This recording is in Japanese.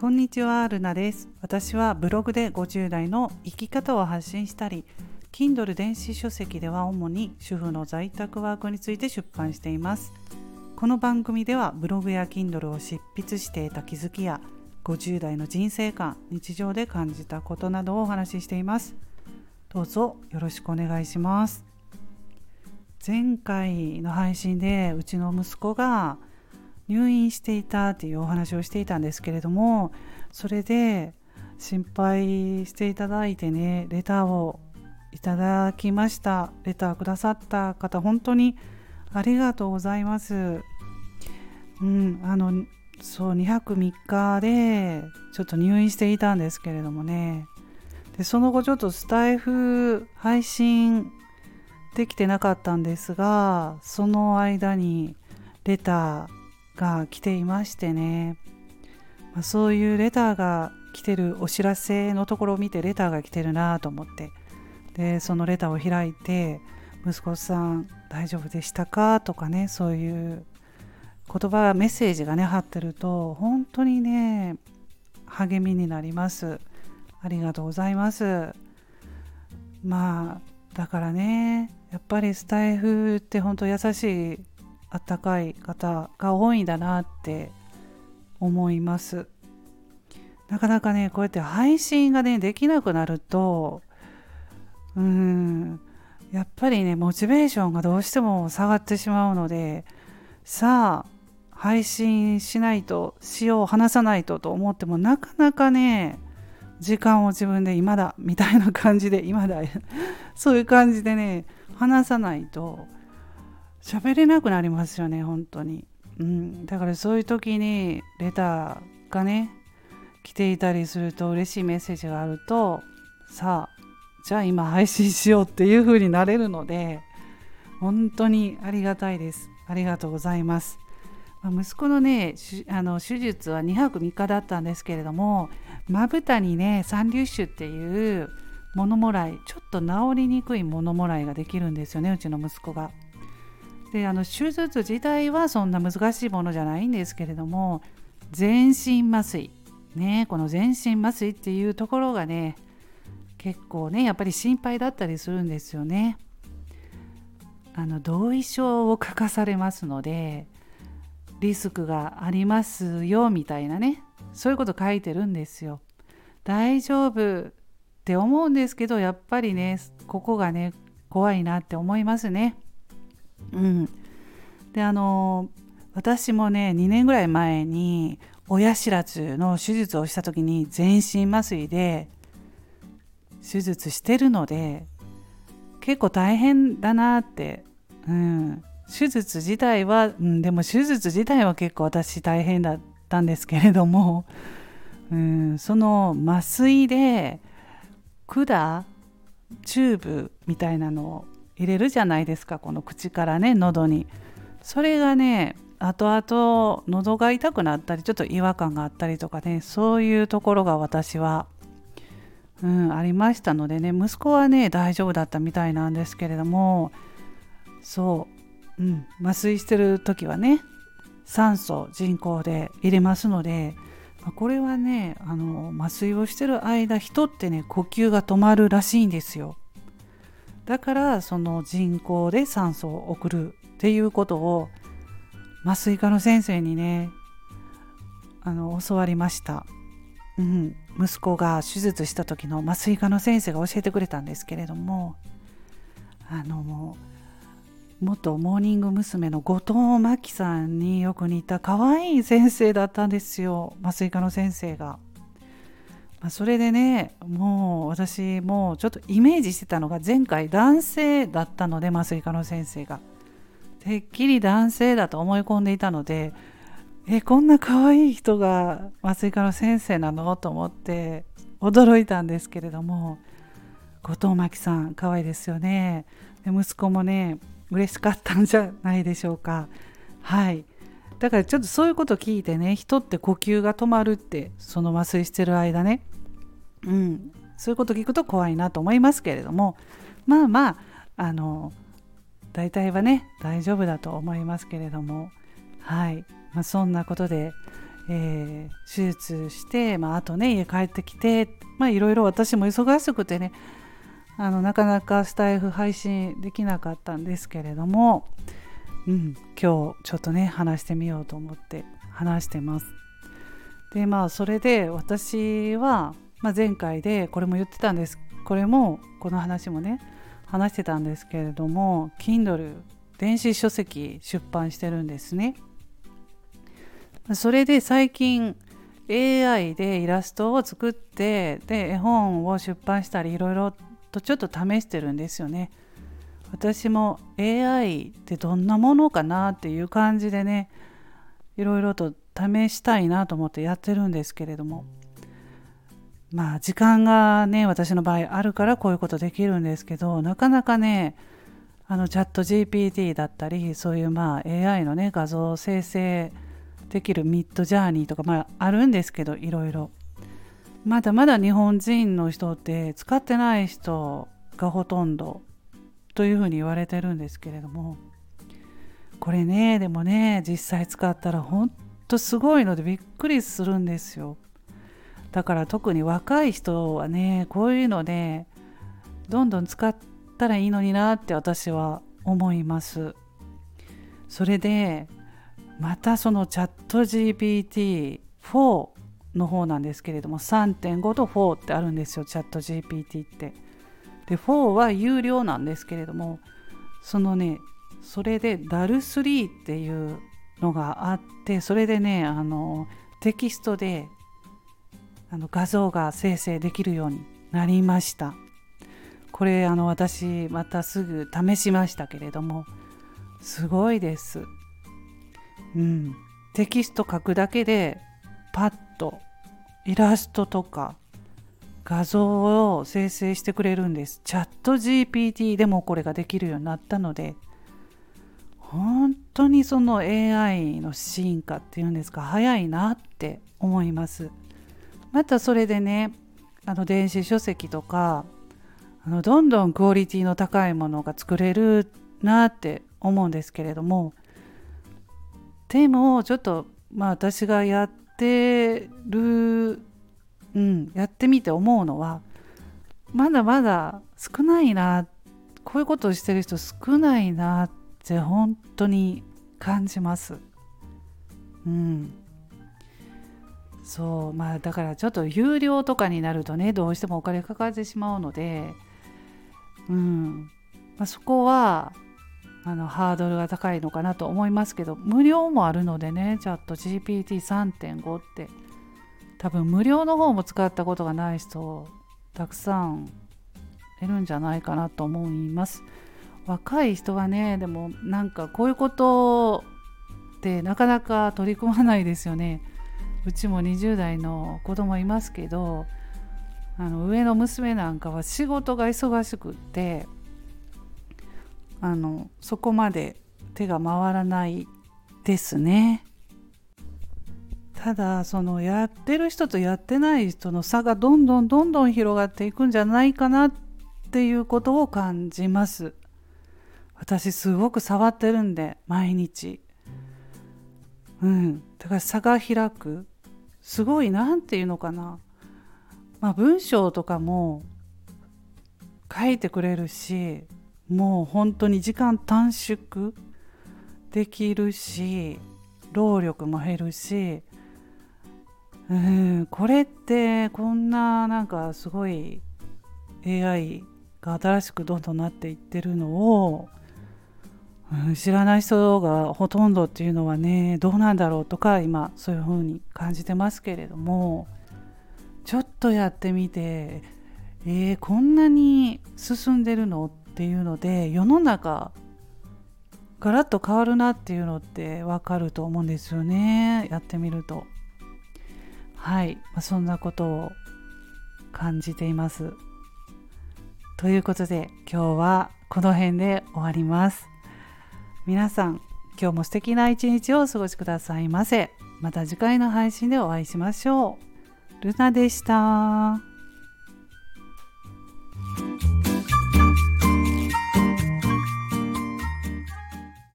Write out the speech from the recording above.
こんにちは、ルナです。私はブログで50代の生き方を発信したり、Kindle 電子書籍では主に主婦の在宅ワークについて出版しています。この番組ではブログや Kindle を執筆していた気づきや50代の人生観、日常で感じたことなどをお話ししています。どうぞよろしくお願いします。前回の配信でうちの息子が入院していたっていうお話をしていたんですけれどもそれで心配していただいてねレターをいただきました。レターくださった方本当にありがとうございます。うんあのそう2泊3日でちょっと入院していたんですけれどもね。でその後ちょっとスタイフ配信できてなかったんですがその間にレターが来ていましてね、まあ、そういうレターが来てるお知らせのところを見てレターが来てるなと思って。でそのレターを開いて息子さん大丈夫でしたかとかねそういう言葉メッセージがね貼ってると本当にね励みになります。ありがとうございます。まあだからねやっぱりスタイフって本当優しいあったかい方が多いんだなって思います。なかなかねこうやって配信がねできなくなるとうんやっぱりねモチベーションがどうしても下がってしまうのでさあ配信しないとしよう話さないとと思ってもなかなかね時間を自分で今だみたいな感じで今だそういう感じでね話さないと喋れなくなりますよね本当に、うん、だからそういう時にレターがね来ていたりすると嬉しいメッセージがあるとさあじゃあ今配信しようっていう風になれるので本当にありがたいです。ありがとうございます、ま、息子のねあの手術は2泊3日だったんですけれどもまぶたにね三粒腫っていう物もらいちょっと治りにくい物もらいができるんですよねうちの息子が。であの手術自体はそんな難しいものじゃないんですけれども全身麻酔ねこの全身麻酔っていうところがね結構ねやっぱり心配だったりするんですよね。あの同意書を書かされますのでリスクがありますよみたいなねそういうこと書いてるんですよ。大丈夫って思うんですけどやっぱりねここがね怖いなって思いますね。うん、であの私もね2年ぐらい前に親知らずの手術をした時に全身麻酔で手術してるので結構大変だなって、うん、手術自体は、うん、でも手術自体は結構私大変だったんですけれども、うん、その麻酔で管チューブみたいなのを入れるじゃないですかこの口からね喉にそれがね後々喉が痛くなったりちょっと違和感があったりとかねそういうところが私は、うん、ありましたのでね息子はね大丈夫だったみたいなんですけれどもそう、うん、麻酔してる時はね酸素人工で入れますのでこれはねあの麻酔をしてる間人ってね呼吸が止まるらしいんですよ。だからその人工で酸素を送るっていうことを麻酔科の先生にねあの教わりました、うん、息子が手術した時の麻酔科の先生が教えてくれたんですけれどもあの元モーニング娘。の後藤真希さんによく似た可愛い先生だったんですよ麻酔科の先生が。ま、それでねもう私もうちょっとイメージしてたのが前回男性だったので麻酔科の先生が。てっきり男性だと思い込んでいたのでえこんな可愛い人が麻酔科の先生なの？と思って驚いたんですけれども。後藤真希さん可愛いですよね。で息子もね嬉しかったんじゃないでしょうか。はい。だからちょっとそういうこと聞いてね人って呼吸が止まるってその麻酔してる間ねうんそういうこと聞くと怖いなと思いますけれどもまあまああの大体はね大丈夫だと思いますけれどもはい、まあ、そんなことでえー、手術して、まあ、あとね家帰ってきていろいろ私も忙しくてねあのなかなかスタイフ配信できなかったんですけれども、うん、今日ちょっとね話してみようと思って話してます。でまあそれで私は、まあ、前回でこれも言ってたんですこれもこの話もね話してたんですけれども Kindle 電子書籍出版してるんですね。それで最近 AI でイラストを作ってで絵本を出版したりいろいろとちょっと試してるんですよね。私も AI ってどんなものかなっていう感じでねいろいろと試したいなと思ってやってるんですけれどもまあ時間がね私の場合あるからこういうことできるんですけどなかなかねあのチャット GPT だったりそういうまあ AI のね画像生成できるミッドジャーニーとかまああるんですけどいろいろ。まだまだ日本人の人って使ってない人がほとんどというふうに言われてるんですけれどもこれねでもね実際使ったらほんとすごいのでびっくりするんですよ。だから特に若い人はねこういうのでどんどん使ったらいいのになって私は思いますそれでまたそのチャット GPT4 の方なんですけれども3.5と4ってあるんですよチャット GPT って。で4は有料なんですけれどもそのねそれで DAL3 っていうのがあってそれでねあのテキストであの画像が生成できるようになりましたこれあの私またすぐ試しましたけれどもすごいですうん、テキスト書くだけでパッとイラストとか画像を生成してくれるんです。チャット GPT でもこれができるようになったので本当にその AI の進化っていうんですか早いなって思います。またそれでねあの電子書籍とかあのどんどんクオリティの高いものが作れるなって思うんですけれどもでもちょっとまあ私がやってる、うん、やってみて思うのはまだまだ少ないなこういうことをしてる人少ないなって本当に感じます。うん、そうまあだからちょっと有料とかになるとねどうしてもお金かかってしまうので、うん。まあ、そこはあのハードルが高いのかなと思いますけど無料もあるのでねチャット GPT3.5 って多分無料の方も使ったことがない人たくさんいるんじゃないかなと思います。若い人はねでもなんかこういうことってなかなか取り組まないですよね。うちも20代の子供いますけどあの上の娘なんかは仕事が忙しくってあのそこまで手が回らないですね。ただそのやってる人とやってない人の差がどんどんどんどん広がっていくんじゃないかなっていうことを感じます。私すごく触ってるんで毎日。うん、だから差が開くすごい何て言うのかな、まあ、文章とかも書いてくれるしもう本当に時間短縮できるし労力も減るしうんこれってこんななんかすごい AI が新しくどんどんなっていってるのを、うん、知らない人がほとんどっていうのはねどうなんだろうとか今そういうふうに感じてますけれどもちょっとやってみてえー、こんなに進んでるのっていうので世の中ガラッと変わるなっていうのってわかると思うんですよねやってみると。はい、まあ、そんなことを感じています。ということで今日はこの辺で終わります。皆さん今日も素敵な一日をお過ごしくださいませまた次回の配信でお会いしましょうルナでした。